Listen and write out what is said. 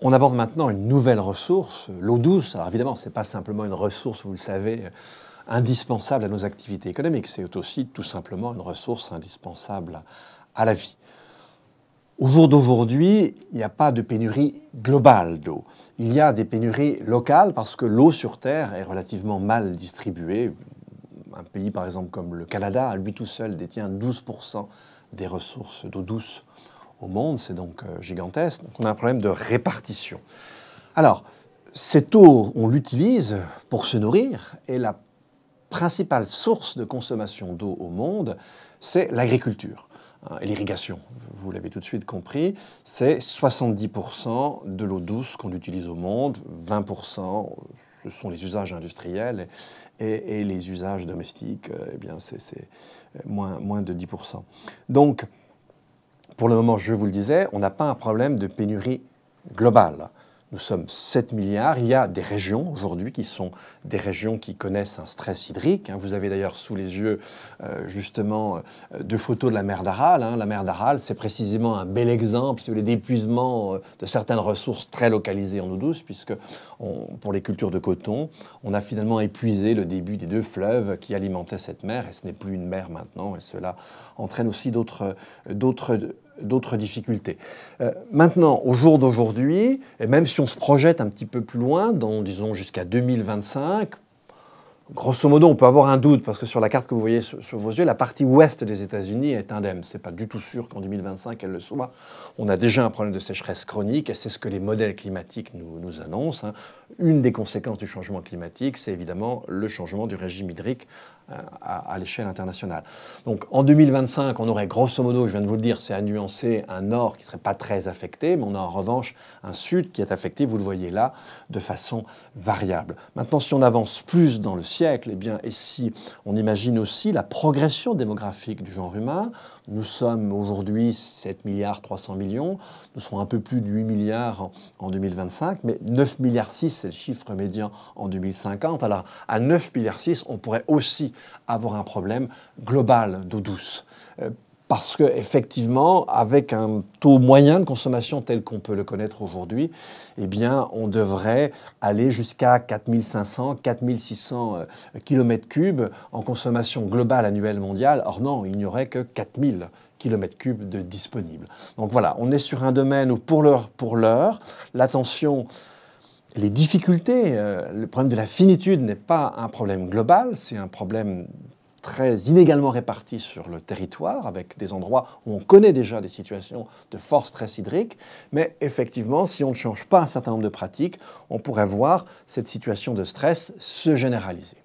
On aborde maintenant une nouvelle ressource, l'eau douce. Alors évidemment, ce n'est pas simplement une ressource, vous le savez, indispensable à nos activités économiques, c'est aussi tout simplement une ressource indispensable à la vie. Au jour d'aujourd'hui, il n'y a pas de pénurie globale d'eau. Il y a des pénuries locales parce que l'eau sur Terre est relativement mal distribuée. Un pays, par exemple, comme le Canada, lui tout seul, détient 12% des ressources d'eau douce au monde. C'est donc euh, gigantesque. Donc on a un problème de répartition. Alors, cette eau, on l'utilise pour se nourrir et la principale source de consommation d'eau au monde, c'est l'agriculture. Hein, et l'irrigation, vous l'avez tout de suite compris, c'est 70% de l'eau douce qu'on utilise au monde, 20% ce sont les usages industriels et, les usages domestiques, euh, eh bien c'est moins, moins de 10%. Donc, pour le moment, je vous le disais, on n'a pas un problème de pénurie globale. Nous sommes 7 milliards. Il y a des régions aujourd'hui qui sont des régions qui connaissent un stress hydrique. Hein. Vous avez d'ailleurs sous les yeux euh, justement euh, deux photos de la mer d'Aral. Hein. La mer d'Aral, c'est précisément un bel exemple si d'épuisement euh, de certaines ressources très localisées en eau douce, puisque pour les cultures de coton, on a finalement épuisé le début des deux fleuves qui alimentaient cette mer, et ce n'est plus une mer maintenant, et cela entraîne aussi d'autres d'autres difficultés. Euh, maintenant, au jour d'aujourd'hui, et même si on se projette un petit peu plus loin, dans, disons jusqu'à 2025, grosso modo, on peut avoir un doute, parce que sur la carte que vous voyez sur, vos yeux, la partie ouest des États-Unis est indemne. Ce n'est pas du tout sûr qu'en 2025, elle le soit. On a déjà un problème de sécheresse chronique, et c'est ce que les modèles climatiques nous, annoncent. Hein. Une des conséquences du changement climatique, c'est évidemment le changement du régime hydrique euh, à, l'échelle internationale. Donc en 2025, on aurait grosso modo, je viens de vous le dire, c'est à nuancer, un nord qui ne serait pas très affecté, mais on a en revanche un sud qui est affecté, vous le voyez là, de façon variable. Maintenant, si on avance plus dans le eh et si on imagine aussi la progression démographique du genre humain, nous sommes aujourd'hui 7 milliards 300 millions, nous serons un peu plus de 8 milliards en, 2025, mais 9 milliards 6, c'est le chiffre médian en 2050. Alors à 9 milliards 6, on pourrait aussi avoir un problème global d'eau douce. Parce qu'effectivement, avec un taux moyen de consommation tel qu'on peut le connaître aujourd'hui, eh bien, on devrait aller jusqu'à 4500, 4600 km3 en consommation globale annuelle mondiale. Or non, il n'y aurait que 4000 km3 de disponibles. Donc voilà, on est sur un domaine où pour l'heure, pour l'heure, l'attention les difficultés, euh, le problème de la finitude n'est pas un problème global, c'est un problème très inégalement répartis sur le territoire, avec des endroits où on connaît déjà des situations de fort stress hydrique. Mais effectivement, si on ne change pas un certain nombre de pratiques, on pourrait voir cette situation de stress se généraliser.